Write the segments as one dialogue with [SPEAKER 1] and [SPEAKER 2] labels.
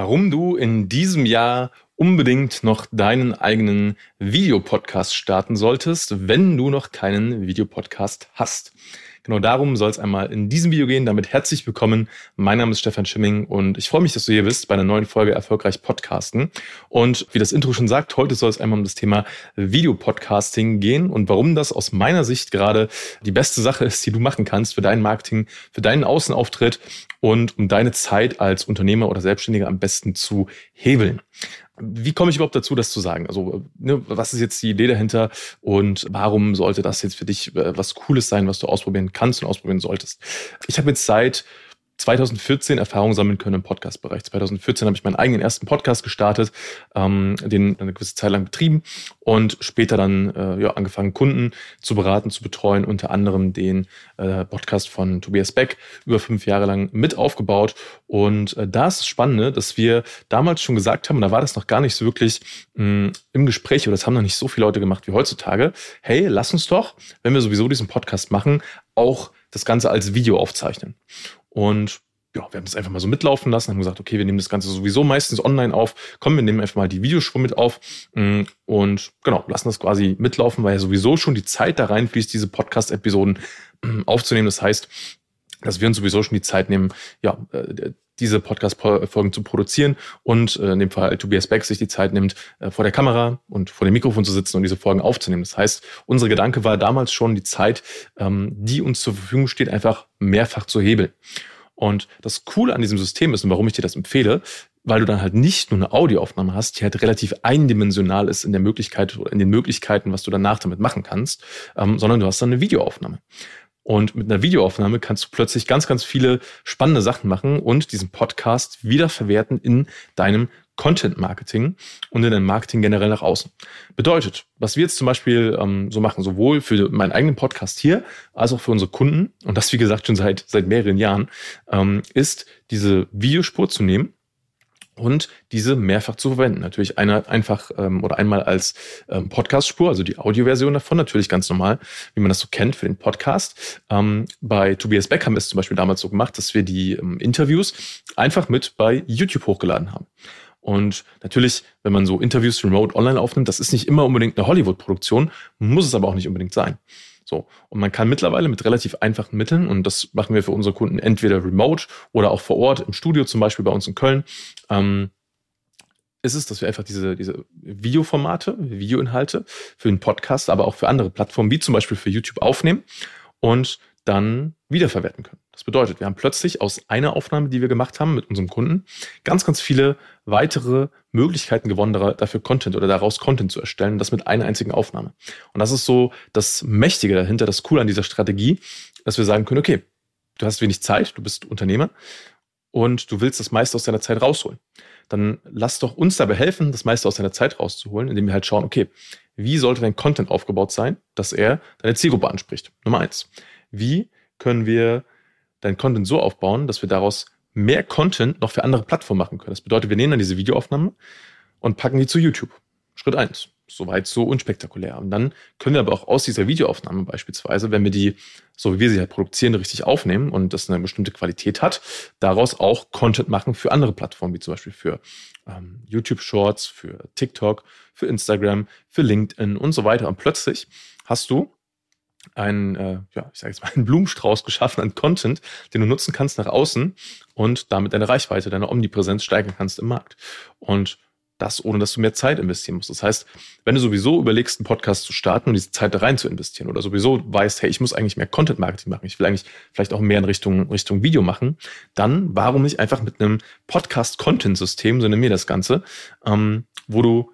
[SPEAKER 1] warum du in diesem Jahr unbedingt noch deinen eigenen Videopodcast starten solltest, wenn du noch keinen Videopodcast hast. Genau darum soll es einmal in diesem Video gehen. Damit herzlich willkommen. Mein Name ist Stefan Schimming und ich freue mich, dass du hier bist bei einer neuen Folge Erfolgreich Podcasten. Und wie das Intro schon sagt, heute soll es einmal um das Thema Videopodcasting gehen und warum das aus meiner Sicht gerade die beste Sache ist, die du machen kannst für dein Marketing, für deinen Außenauftritt und um deine Zeit als Unternehmer oder Selbstständiger am besten zu hebeln. Wie komme ich überhaupt dazu, das zu sagen? Also, ne, was ist jetzt die Idee dahinter und warum sollte das jetzt für dich äh, was Cooles sein, was du ausprobieren kannst und ausprobieren solltest? Ich habe jetzt seit 2014 Erfahrung sammeln können im Podcast-Bereich. 2014 habe ich meinen eigenen ersten Podcast gestartet, ähm, den eine gewisse Zeit lang betrieben und später dann äh, ja, angefangen, Kunden zu beraten, zu betreuen, unter anderem den äh, Podcast von Tobias Beck über fünf Jahre lang mit aufgebaut. Und äh, das Spannende, dass wir damals schon gesagt haben, und da war das noch gar nicht so wirklich mh, im Gespräch, oder das haben noch nicht so viele Leute gemacht wie heutzutage, hey, lass uns doch, wenn wir sowieso diesen Podcast machen, auch das Ganze als Video aufzeichnen. Und ja, wir haben das einfach mal so mitlaufen lassen, haben gesagt, okay, wir nehmen das Ganze sowieso meistens online auf. Komm, wir nehmen einfach mal die Videospur mit auf mm, und genau, lassen das quasi mitlaufen, weil ja sowieso schon die Zeit da reinfließt, diese Podcast-Episoden mm, aufzunehmen. Das heißt, dass wir uns sowieso schon die Zeit nehmen, ja, äh, diese Podcast-Folgen zu produzieren und äh, in dem Fall Tobias Beck sich die Zeit nimmt, äh, vor der Kamera und vor dem Mikrofon zu sitzen und diese Folgen aufzunehmen. Das heißt, unser Gedanke war damals schon die Zeit, ähm, die uns zur Verfügung steht, einfach mehrfach zu hebeln. Und das Coole an diesem System ist und warum ich dir das empfehle, weil du dann halt nicht nur eine Audioaufnahme hast, die halt relativ eindimensional ist in der Möglichkeit oder in den Möglichkeiten, was du danach damit machen kannst, ähm, sondern du hast dann eine Videoaufnahme. Und mit einer Videoaufnahme kannst du plötzlich ganz, ganz viele spannende Sachen machen und diesen Podcast wiederverwerten in deinem Content Marketing und in deinem Marketing generell nach außen. Bedeutet, was wir jetzt zum Beispiel ähm, so machen, sowohl für meinen eigenen Podcast hier als auch für unsere Kunden, und das wie gesagt schon seit, seit mehreren Jahren, ähm, ist diese Videospur zu nehmen und diese mehrfach zu verwenden. Natürlich einer einfach ähm, oder einmal als ähm, Podcast-Spur, also die Audioversion davon, natürlich ganz normal, wie man das so kennt für den Podcast. Ähm, bei Tobias Beck haben wir es zum Beispiel damals so gemacht, dass wir die ähm, Interviews einfach mit bei YouTube hochgeladen haben. Und natürlich, wenn man so Interviews remote online aufnimmt, das ist nicht immer unbedingt eine Hollywood-Produktion, muss es aber auch nicht unbedingt sein. So. Und man kann mittlerweile mit relativ einfachen Mitteln, und das machen wir für unsere Kunden entweder remote oder auch vor Ort im Studio, zum Beispiel bei uns in Köln, ähm, ist es, dass wir einfach diese, diese Videoformate, Videoinhalte für den Podcast, aber auch für andere Plattformen, wie zum Beispiel für YouTube aufnehmen und dann wiederverwerten können. Das bedeutet, wir haben plötzlich aus einer Aufnahme, die wir gemacht haben mit unserem Kunden, ganz, ganz viele weitere Möglichkeiten gewonnen, dafür Content oder daraus Content zu erstellen, das mit einer einzigen Aufnahme. Und das ist so das Mächtige dahinter, das Coole an dieser Strategie, dass wir sagen können, okay, du hast wenig Zeit, du bist Unternehmer und du willst das meiste aus deiner Zeit rausholen. Dann lass doch uns dabei helfen, das meiste aus deiner Zeit rauszuholen, indem wir halt schauen, okay, wie sollte dein Content aufgebaut sein, dass er deine Zielgruppe anspricht? Nummer eins. Wie können wir dein Content so aufbauen, dass wir daraus mehr Content noch für andere Plattformen machen können? Das bedeutet, wir nehmen dann diese Videoaufnahme und packen die zu YouTube. Schritt eins. Soweit so unspektakulär. Und dann können wir aber auch aus dieser Videoaufnahme beispielsweise, wenn wir die, so wie wir sie halt produzieren, richtig aufnehmen und das eine bestimmte Qualität hat, daraus auch Content machen für andere Plattformen, wie zum Beispiel für ähm, YouTube Shorts, für TikTok, für Instagram, für LinkedIn und so weiter. Und plötzlich hast du einen, äh, ja, ich sage jetzt mal, einen Blumenstrauß geschaffen an Content, den du nutzen kannst nach außen und damit deine Reichweite, deine Omnipräsenz steigern kannst im Markt. Und das, ohne dass du mehr Zeit investieren musst. Das heißt, wenn du sowieso überlegst, einen Podcast zu starten und diese Zeit da rein zu investieren oder sowieso weißt, hey, ich muss eigentlich mehr Content Marketing machen, ich will eigentlich vielleicht auch mehr in Richtung, Richtung Video machen, dann warum nicht einfach mit einem Podcast-Content-System, so nennen wir das Ganze, ähm, wo du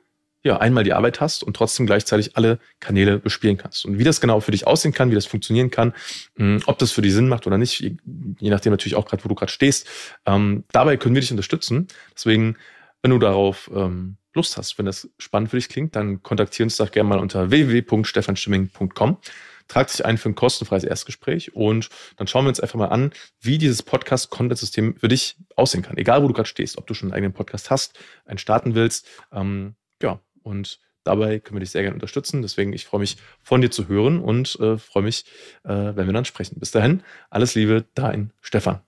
[SPEAKER 1] ja, einmal die Arbeit hast und trotzdem gleichzeitig alle Kanäle bespielen kannst. Und wie das genau für dich aussehen kann, wie das funktionieren kann, hm, ob das für dich Sinn macht oder nicht, je nachdem natürlich auch gerade, wo du gerade stehst, ähm, dabei können wir dich unterstützen. Deswegen, wenn du darauf ähm, Lust hast, wenn das spannend für dich klingt, dann kontaktiere uns doch gerne mal unter www.stefanschimming.com. Trag dich ein für ein kostenfreies Erstgespräch und dann schauen wir uns einfach mal an, wie dieses Podcast-Content-System für dich aussehen kann. Egal, wo du gerade stehst, ob du schon einen eigenen Podcast hast, einen starten willst, ähm, und dabei können wir dich sehr gerne unterstützen. Deswegen, ich freue mich, von dir zu hören und äh, freue mich, äh, wenn wir dann sprechen. Bis dahin, alles Liebe, dein Stefan.